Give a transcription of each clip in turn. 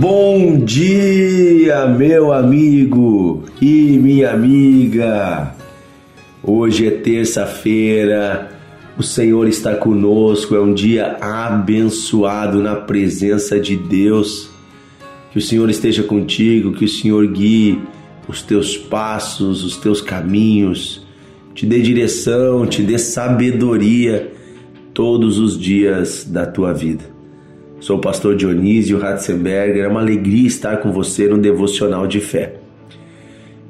Bom dia, meu amigo e minha amiga. Hoje é terça-feira, o Senhor está conosco, é um dia abençoado na presença de Deus. Que o Senhor esteja contigo, que o Senhor guie os teus passos, os teus caminhos, te dê direção, te dê sabedoria todos os dias da tua vida. Sou o pastor Dionísio Ratzenberger, é uma alegria estar com você no Devocional de Fé.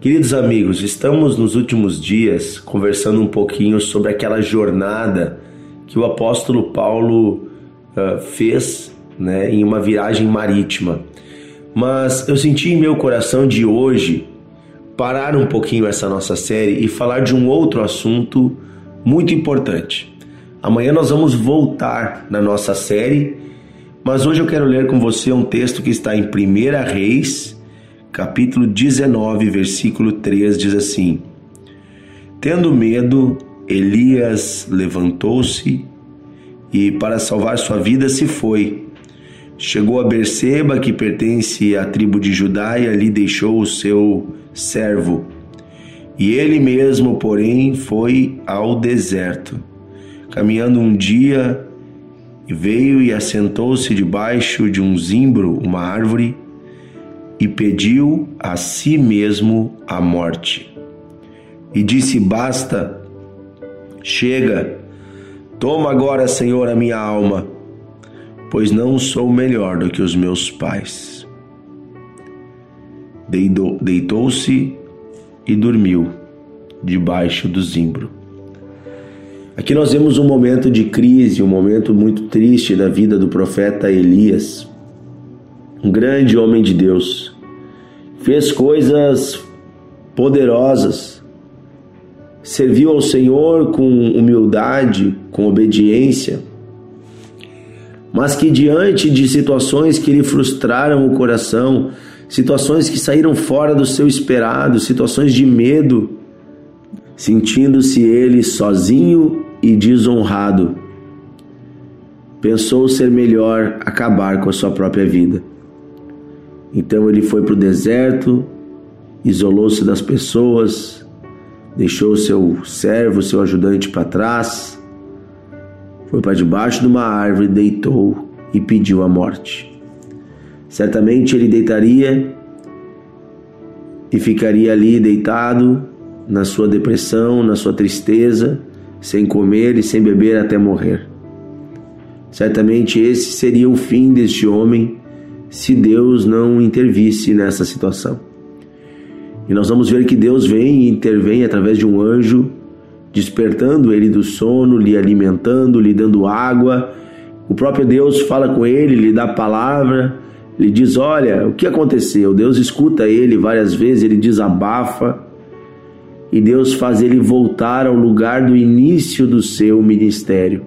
Queridos amigos, estamos nos últimos dias conversando um pouquinho sobre aquela jornada que o apóstolo Paulo uh, fez né, em uma viagem marítima. Mas eu senti em meu coração de hoje parar um pouquinho essa nossa série e falar de um outro assunto muito importante. Amanhã nós vamos voltar na nossa série mas hoje eu quero ler com você um texto que está em 1 Reis, capítulo 19, versículo 3, diz assim: Tendo medo, Elias levantou-se e, para salvar sua vida, se foi. Chegou a Berseba, que pertence à tribo de Judá, e ali deixou o seu servo. E ele mesmo, porém, foi ao deserto. Caminhando um dia, veio e assentou-se debaixo de um zimbro, uma árvore, e pediu a si mesmo a morte. E disse: Basta, chega, toma agora, Senhor, a minha alma, pois não sou melhor do que os meus pais. Deitou-se e dormiu debaixo do zimbro. Aqui nós vemos um momento de crise, um momento muito triste da vida do profeta Elias, um grande homem de Deus. Fez coisas poderosas, serviu ao Senhor com humildade, com obediência, mas que diante de situações que lhe frustraram o coração, situações que saíram fora do seu esperado, situações de medo, sentindo-se ele sozinho e desonrado, pensou ser melhor acabar com a sua própria vida. Então ele foi para o deserto, isolou-se das pessoas, deixou seu servo, seu ajudante para trás, foi para debaixo de uma árvore, deitou e pediu a morte. Certamente ele deitaria e ficaria ali deitado na sua depressão, na sua tristeza, sem comer e sem beber até morrer. Certamente esse seria o fim deste homem se Deus não intervisse nessa situação. E nós vamos ver que Deus vem e intervém através de um anjo, despertando ele do sono, lhe alimentando, lhe dando água. O próprio Deus fala com ele, lhe dá palavra, lhe diz: Olha, o que aconteceu? Deus escuta ele várias vezes, ele desabafa e Deus faz ele voltar ao lugar do início do seu ministério.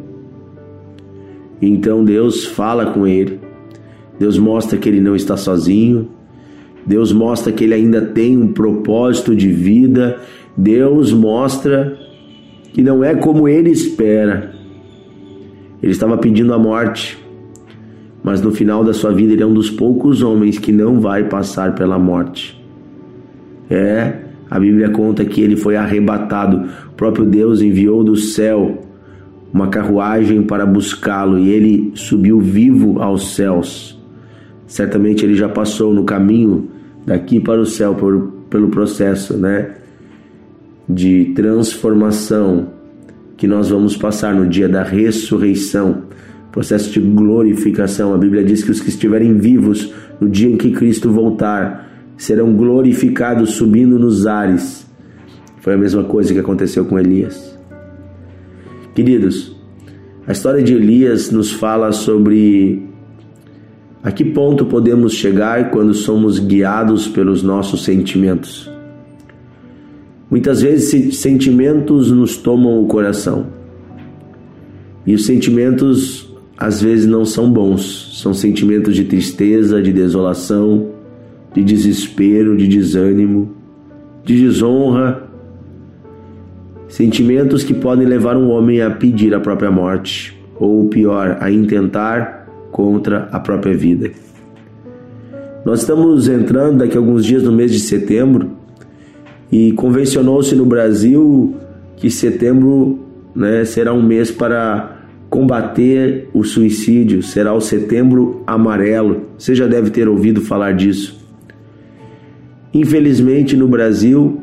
Então Deus fala com ele. Deus mostra que ele não está sozinho. Deus mostra que ele ainda tem um propósito de vida. Deus mostra que não é como ele espera. Ele estava pedindo a morte, mas no final da sua vida ele é um dos poucos homens que não vai passar pela morte. É, a Bíblia conta que ele foi arrebatado. O próprio Deus enviou do céu uma carruagem para buscá-lo e ele subiu vivo aos céus. Certamente ele já passou no caminho daqui para o céu por, pelo processo, né, de transformação que nós vamos passar no dia da ressurreição, processo de glorificação. A Bíblia diz que os que estiverem vivos no dia em que Cristo voltar serão glorificados subindo nos ares. Foi a mesma coisa que aconteceu com Elias. Queridos, a história de Elias nos fala sobre a que ponto podemos chegar quando somos guiados pelos nossos sentimentos. Muitas vezes sentimentos nos tomam o coração. E os sentimentos às vezes não são bons, são sentimentos de tristeza, de desolação, de desespero, de desânimo, de desonra, sentimentos que podem levar um homem a pedir a própria morte, ou pior, a intentar contra a própria vida. Nós estamos entrando daqui a alguns dias no mês de setembro e convencionou-se no Brasil que setembro né, será um mês para combater o suicídio, será o setembro amarelo. Você já deve ter ouvido falar disso. Infelizmente, no Brasil,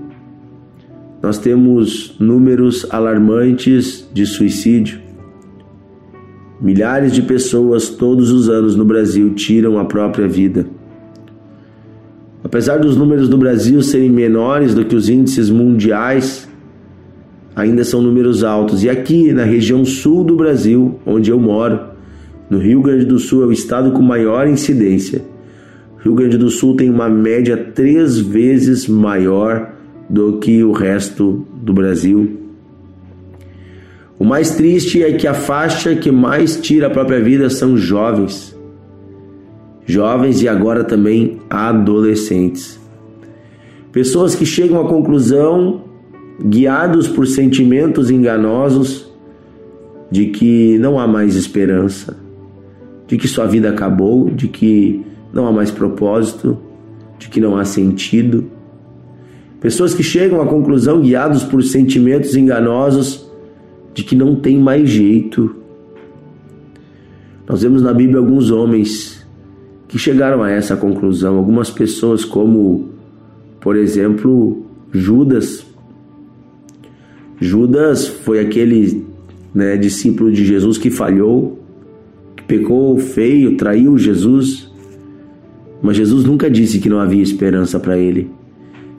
nós temos números alarmantes de suicídio. Milhares de pessoas todos os anos no Brasil tiram a própria vida. Apesar dos números do Brasil serem menores do que os índices mundiais, ainda são números altos. E aqui na região sul do Brasil, onde eu moro, no Rio Grande do Sul, é o estado com maior incidência. Rio Grande do Sul tem uma média três vezes maior do que o resto do Brasil. O mais triste é que a faixa que mais tira a própria vida são jovens. Jovens e agora também adolescentes. Pessoas que chegam à conclusão guiados por sentimentos enganosos de que não há mais esperança, de que sua vida acabou, de que não há mais propósito, de que não há sentido. Pessoas que chegam à conclusão guiados por sentimentos enganosos de que não tem mais jeito. Nós vemos na Bíblia alguns homens que chegaram a essa conclusão, algumas pessoas como, por exemplo, Judas, Judas foi aquele né, discípulo de Jesus que falhou, que pecou feio, traiu Jesus. Mas Jesus nunca disse que não havia esperança para ele.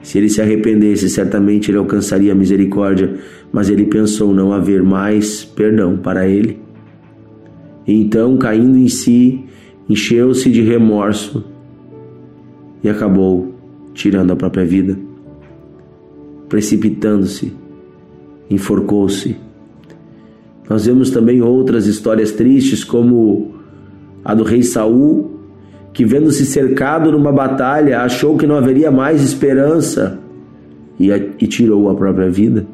Se ele se arrependesse, certamente ele alcançaria a misericórdia, mas ele pensou não haver mais perdão para ele. então, caindo em si, encheu-se de remorso e acabou tirando a própria vida, precipitando-se enforcou-se. Nós vemos também outras histórias tristes, como a do rei Saul, que vendo-se cercado numa batalha, achou que não haveria mais esperança e, e tirou a própria vida.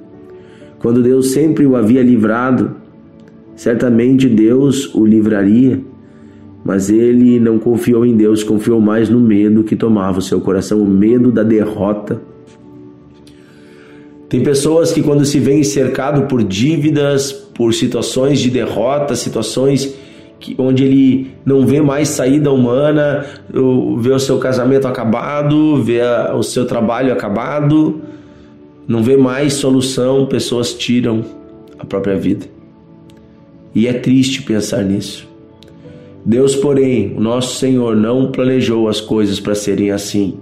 Quando Deus sempre o havia livrado, certamente Deus o livraria, mas ele não confiou em Deus, confiou mais no medo que tomava o seu coração, o medo da derrota tem pessoas que, quando se veem cercado por dívidas, por situações de derrota, situações onde ele não vê mais saída humana, vê o seu casamento acabado, vê o seu trabalho acabado, não vê mais solução, pessoas tiram a própria vida. E é triste pensar nisso. Deus, porém, o nosso Senhor, não planejou as coisas para serem assim.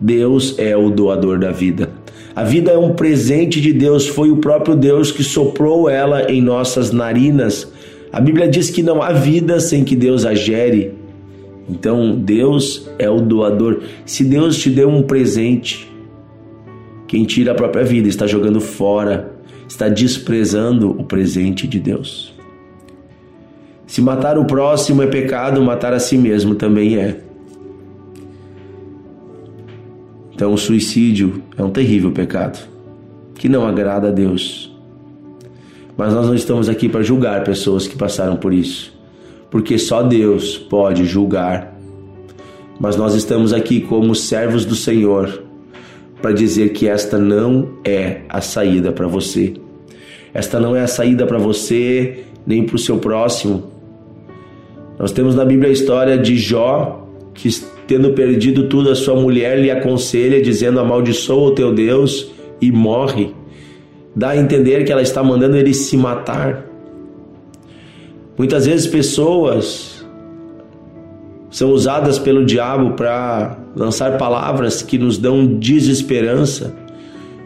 Deus é o doador da vida. A vida é um presente de Deus, foi o próprio Deus que soprou ela em nossas narinas. A Bíblia diz que não há vida sem que Deus a gere. Então, Deus é o doador. Se Deus te deu um presente, quem tira a própria vida está jogando fora, está desprezando o presente de Deus. Se matar o próximo é pecado, matar a si mesmo também é. Então, o suicídio é um terrível pecado que não agrada a Deus. Mas nós não estamos aqui para julgar pessoas que passaram por isso, porque só Deus pode julgar. Mas nós estamos aqui como servos do Senhor para dizer que esta não é a saída para você. Esta não é a saída para você nem para o seu próximo. Nós temos na Bíblia a história de Jó, que tendo perdido tudo, a sua mulher lhe aconselha, dizendo: Amaldiçoa o teu Deus e morre. Dá a entender que ela está mandando ele se matar. Muitas vezes pessoas são usadas pelo diabo para lançar palavras que nos dão desesperança,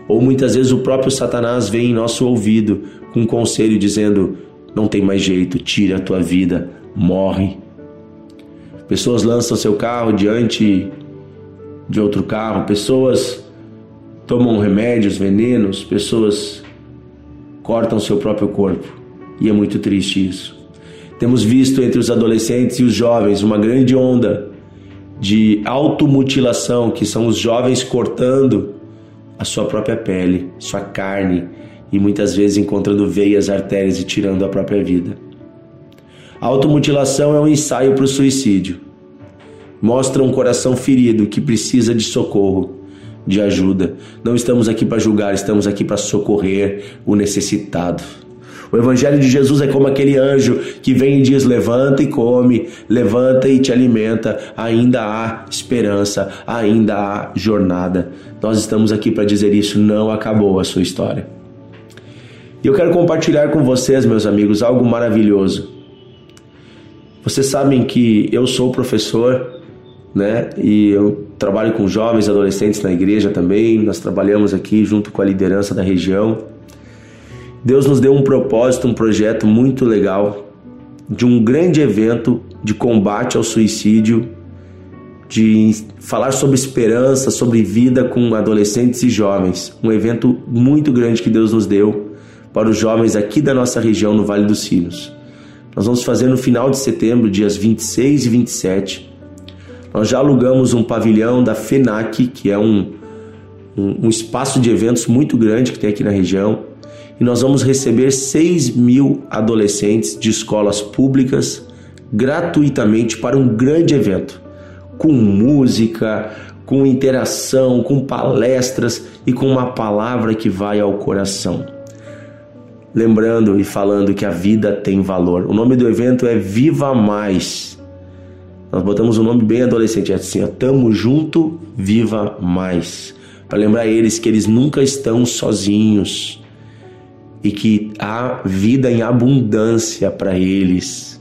ou muitas vezes o próprio Satanás vem em nosso ouvido com um conselho dizendo: não tem mais jeito, tira a tua vida, morre. Pessoas lançam seu carro diante de outro carro, pessoas tomam remédios, venenos, pessoas cortam seu próprio corpo. E é muito triste isso. Temos visto entre os adolescentes e os jovens uma grande onda de automutilação, que são os jovens cortando a sua própria pele, sua carne e muitas vezes encontrando veias, artérias e tirando a própria vida. A automutilação é um ensaio para o suicídio. mostra um coração ferido que precisa de socorro, de ajuda. Não estamos aqui para julgar, estamos aqui para socorrer o necessitado. O Evangelho de Jesus é como aquele anjo que vem e diz: levanta e come, levanta e te alimenta. Ainda há esperança, ainda há jornada. Nós estamos aqui para dizer isso, não acabou a sua história. E eu quero compartilhar com vocês, meus amigos, algo maravilhoso. Vocês sabem que eu sou professor, né? E eu trabalho com jovens, adolescentes na igreja também. Nós trabalhamos aqui junto com a liderança da região. Deus nos deu um propósito, um projeto muito legal de um grande evento de combate ao suicídio, de falar sobre esperança, sobre vida com adolescentes e jovens. Um evento muito grande que Deus nos deu para os jovens aqui da nossa região no Vale dos Sinos. Nós vamos fazer no final de setembro, dias 26 e 27. Nós já alugamos um pavilhão da FENAC, que é um, um, um espaço de eventos muito grande que tem aqui na região e nós vamos receber 6 mil adolescentes de escolas públicas gratuitamente para um grande evento, com música, com interação, com palestras e com uma palavra que vai ao coração. Lembrando e falando que a vida tem valor. O nome do evento é Viva Mais. Nós botamos um nome bem adolescente, é assim, ó, Tamo junto, viva mais. Para lembrar eles que eles nunca estão sozinhos e que há vida em abundância para eles.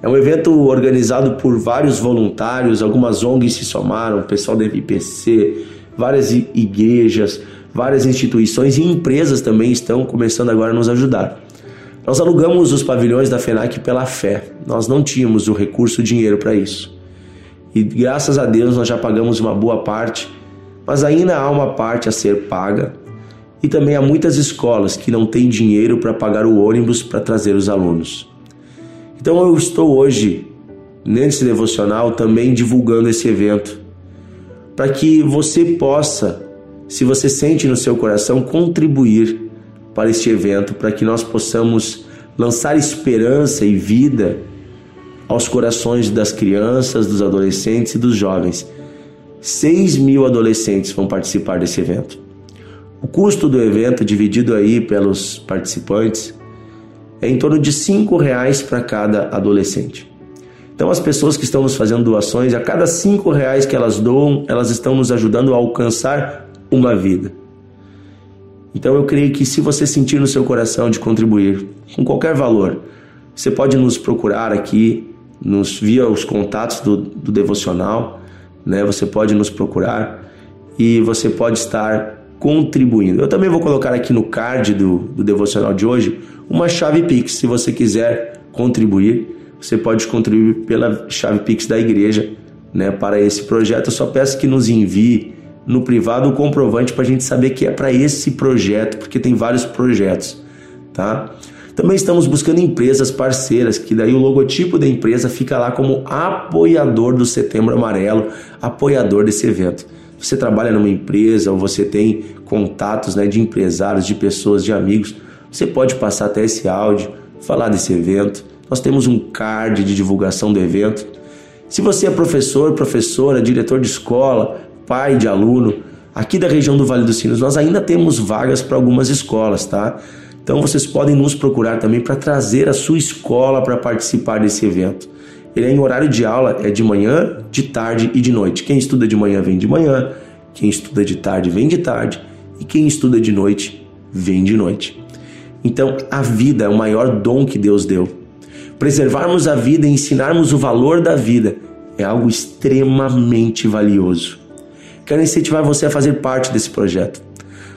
É um evento organizado por vários voluntários, algumas ONGs se somaram, o pessoal da IPC, várias igrejas, várias instituições e empresas também estão começando agora a nos ajudar. Nós alugamos os pavilhões da FENAC pela fé, nós não tínhamos o recurso, o dinheiro para isso. E graças a Deus nós já pagamos uma boa parte, mas ainda há uma parte a ser paga e também há muitas escolas que não têm dinheiro para pagar o ônibus para trazer os alunos. Então eu estou hoje, nesse devocional, também divulgando esse evento, para que você possa, se você sente no seu coração, contribuir para este evento, para que nós possamos lançar esperança e vida aos corações das crianças, dos adolescentes e dos jovens. 6 mil adolescentes vão participar desse evento. O custo do evento, dividido aí pelos participantes, é em torno de cinco reais para cada adolescente. Então, as pessoas que estão nos fazendo doações, a cada cinco reais que elas doam, elas estão nos ajudando a alcançar uma vida. Então, eu creio que se você sentir no seu coração de contribuir com qualquer valor, você pode nos procurar aqui, nos via os contatos do, do devocional, né? Você pode nos procurar e você pode estar contribuindo. Eu também vou colocar aqui no card do, do devocional de hoje uma chave Pix. Se você quiser contribuir, você pode contribuir pela chave Pix da igreja né, para esse projeto. Eu só peço que nos envie no privado o comprovante para a gente saber que é para esse projeto, porque tem vários projetos. Tá? Também estamos buscando empresas parceiras, que daí o logotipo da empresa fica lá como apoiador do Setembro Amarelo, apoiador desse evento você trabalha numa empresa ou você tem contatos né, de empresários, de pessoas, de amigos, você pode passar até esse áudio, falar desse evento. Nós temos um card de divulgação do evento. Se você é professor, professora, diretor de escola, pai de aluno, aqui da região do Vale dos Sinos, nós ainda temos vagas para algumas escolas, tá? Então vocês podem nos procurar também para trazer a sua escola para participar desse evento. Ele é em horário de aula, é de manhã, de tarde e de noite. Quem estuda de manhã vem de manhã, quem estuda de tarde vem de tarde e quem estuda de noite vem de noite. Então, a vida é o maior dom que Deus deu. Preservarmos a vida e ensinarmos o valor da vida é algo extremamente valioso. Quero incentivar você a fazer parte desse projeto.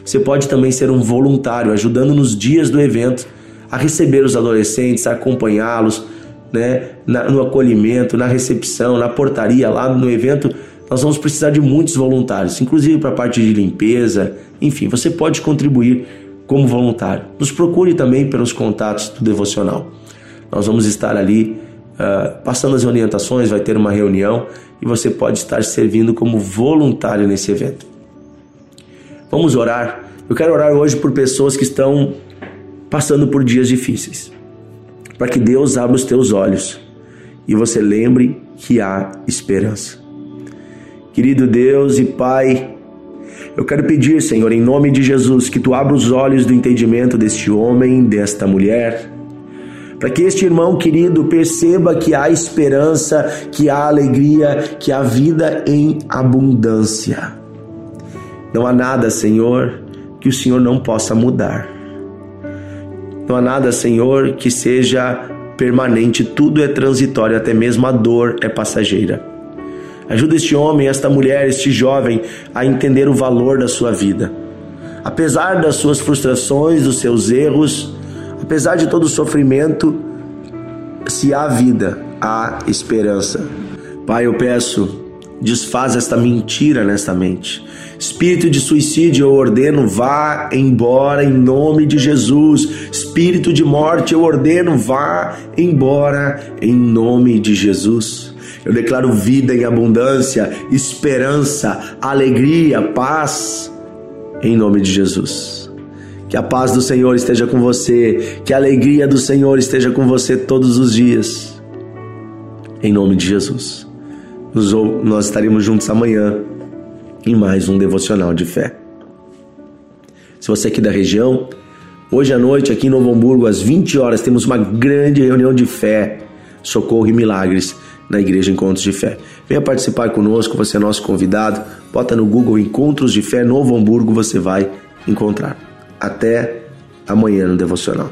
Você pode também ser um voluntário, ajudando nos dias do evento a receber os adolescentes, a acompanhá-los, né, no acolhimento, na recepção, na portaria, lá no evento, nós vamos precisar de muitos voluntários, inclusive para a parte de limpeza, enfim, você pode contribuir como voluntário. Nos procure também pelos contatos do devocional. Nós vamos estar ali uh, passando as orientações, vai ter uma reunião e você pode estar servindo como voluntário nesse evento. Vamos orar. Eu quero orar hoje por pessoas que estão passando por dias difíceis para que Deus abra os teus olhos e você lembre que há esperança. Querido Deus e Pai, eu quero pedir, Senhor, em nome de Jesus, que tu abra os olhos do entendimento deste homem, desta mulher, para que este irmão querido perceba que há esperança, que há alegria, que há vida em abundância. Não há nada, Senhor, que o Senhor não possa mudar. Não há nada, Senhor, que seja permanente, tudo é transitório, até mesmo a dor é passageira. Ajuda este homem, esta mulher, este jovem a entender o valor da sua vida. Apesar das suas frustrações, dos seus erros, apesar de todo o sofrimento, se há vida, há esperança. Pai, eu peço, desfaz esta mentira nesta mente. Espírito de suicídio, eu ordeno, vá embora em nome de Jesus. Espírito de morte, eu ordeno, vá embora em nome de Jesus. Eu declaro vida em abundância, esperança, alegria, paz, em nome de Jesus. Que a paz do Senhor esteja com você, que a alegria do Senhor esteja com você todos os dias, em nome de Jesus. Nós estaremos juntos amanhã em mais um devocional de fé. Se você é aqui da região, hoje à noite, aqui em Novo Hamburgo, às 20 horas, temos uma grande reunião de fé, socorro e milagres na Igreja Encontros de Fé. Venha participar conosco, você é nosso convidado. Bota no Google Encontros de Fé Novo Hamburgo, você vai encontrar. Até amanhã no Devocional.